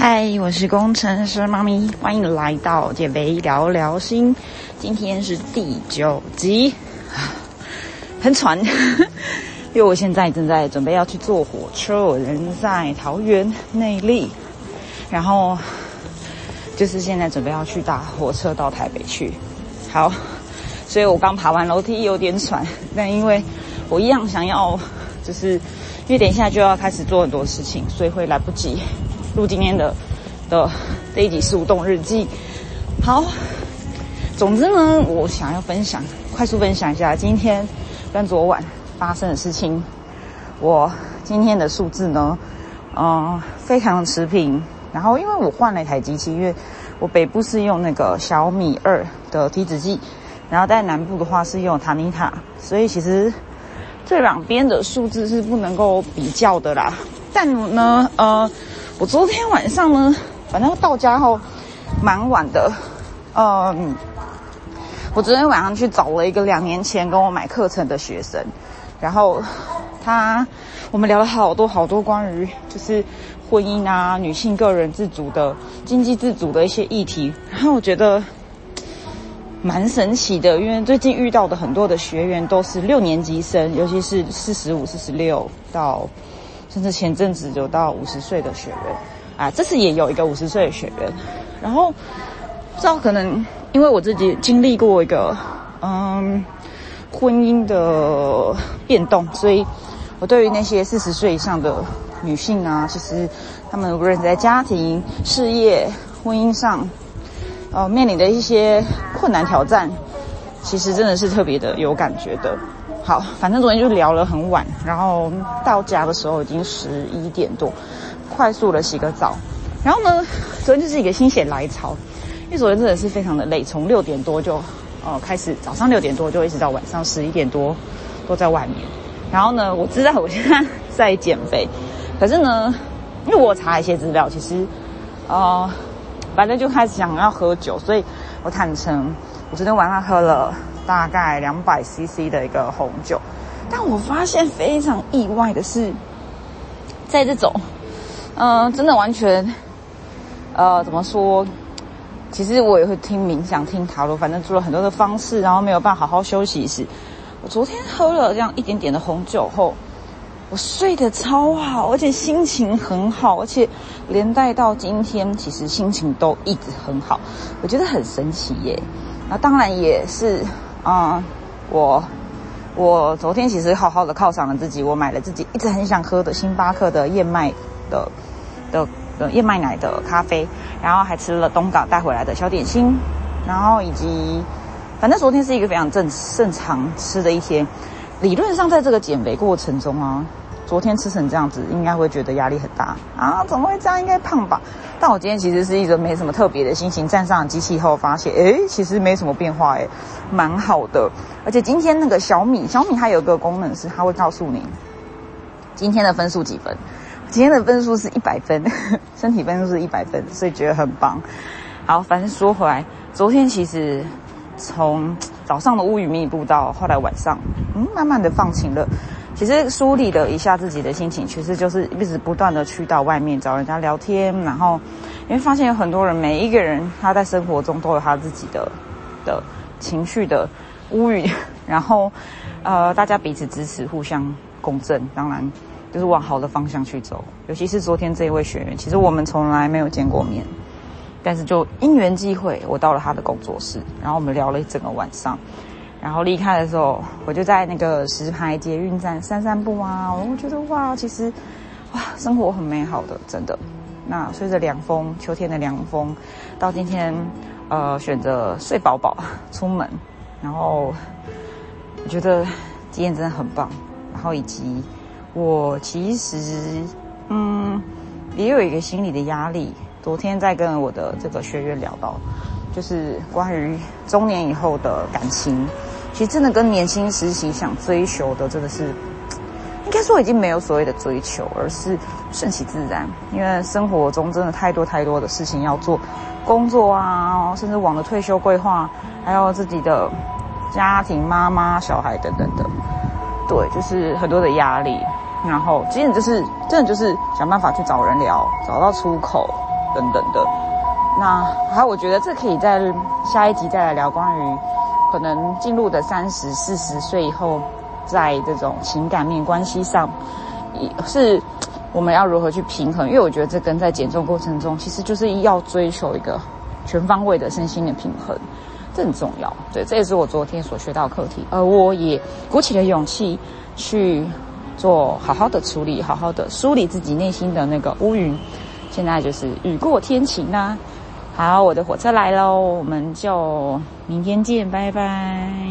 嗨，我是工程师妈咪，欢迎来到减肥聊聊心。今天是第九集，很喘，因为我现在正在准备要去坐火车，我人在桃园内坜，然后就是现在准备要去搭火车到台北去。好，所以我刚爬完楼梯有点喘，但因为我一样想要，就是因为等一下就要开始做很多事情，所以会来不及。录今天的的这一集速动日记。好，总之呢，我想要分享，快速分享一下今天跟昨晚发生的事情。我今天的数字呢，嗯，非常持平。然后因为我换了一台机器，因为我北部是用那个小米二的体脂计，然后在南部的话是用塔尼塔，所以其实这两边的数字是不能够比较的啦。但呢，呃。我昨天晚上呢，反正到家后蛮晚的，嗯，我昨天晚上去找了一个两年前跟我买课程的学生，然后他我们聊了好多好多关于就是婚姻啊、女性个人自主的经济自主的一些议题，然后我觉得蛮神奇的，因为最近遇到的很多的学员都是六年级生，尤其是四十五、四十六到。甚至前阵子有到五十岁的学员，啊，这次也有一个五十岁的学员，然后不知道可能因为我自己经历过一个嗯婚姻的变动，所以我对于那些四十岁以上的女性啊，其实她们无论在家庭、事业、婚姻上，呃面临的一些困难挑战，其实真的是特别的有感觉的。好，反正昨天就聊了很晚，然后到家的时候已经十一点多，快速的洗个澡，然后呢，昨天就是一个心血来潮，因为昨天真的是非常的累，从六点多就，呃，开始早上六点多就一直到晚上十一点多都在外面，然后呢，我知道我现在在减肥，可是呢，因为我查一些资料，其实，呃，反正就开始想要喝酒，所以我坦诚，我昨天晚上喝了。大概两百 CC 的一个红酒，但我发现非常意外的是，在这种，嗯，真的完全，呃，怎么说？其实我也会听冥想、听塔罗，反正做了很多的方式，然后没有办法好好休息时，我昨天喝了这样一点点的红酒后，我睡得超好，而且心情很好，而且连带到今天，其实心情都一直很好，我觉得很神奇耶。那当然也是。啊，我我昨天其实好好的犒赏了自己，我买了自己一直很想喝的星巴克的燕麦的的的燕麦奶的咖啡，然后还吃了东港带回来的小点心，然后以及反正昨天是一个非常正正常吃的一天。理论上，在这个减肥过程中啊。昨天吃成这样子，应该会觉得压力很大啊！怎么会这样？应该胖吧？但我今天其实是一个没什么特别的心情，站上机器后发现，哎，其实没什么变化，哎，蛮好的。而且今天那个小米，小米它有个功能是，它会告诉你今天的分数几分。今天的分数是一百分，身体分数是一百分，所以觉得很棒。好，反正说回来，昨天其实从早上的乌云密布到后来晚上，嗯，慢慢的放晴了。其实梳理了一下自己的心情，其实就是一直不断的去到外面找人家聊天，然后因为发现有很多人，每一个人他在生活中都有他自己的的情绪的乌云，然后呃大家彼此支持，互相共振，当然就是往好的方向去走。尤其是昨天这一位学员，其实我们从来没有见过面，但是就因缘际会，我到了他的工作室，然后我们聊了一整个晚上。然后离开的时候，我就在那个石牌捷运站散散步啊，我觉得哇，其实哇，生活很美好的，真的。那随着凉风，秋天的凉风，到今天，呃，选择睡饱饱 出门，然后我觉得今天真的很棒。然后以及我其实嗯，也有一个心理的压力。昨天在跟我的这个学员聊到，就是关于中年以后的感情。其实真的跟年轻时期想追求的，真的是应该说已经没有所谓的追求，而是顺其自然。因为生活中真的太多太多的事情要做，工作啊，甚至往的退休规划，还有自己的家庭、妈妈、小孩等等的，对，就是很多的压力。然后，其实就是真的就是想办法去找人聊，找到出口，等等的。那还有，我觉得这可以在下一集再来聊关于可能进入的三十四十岁以后，在这种情感面关系上，也是我们要如何去平衡？因为我觉得这跟在减重过程中，其实就是要追求一个全方位的身心的平衡，这很重要。对，这也是我昨天所学到的课题，而我也鼓起了勇气去做好好的处理，好好的梳理自己内心的那个乌云。现在就是雨过天晴啦。好，我的火车来喽，我们就明天见，拜拜。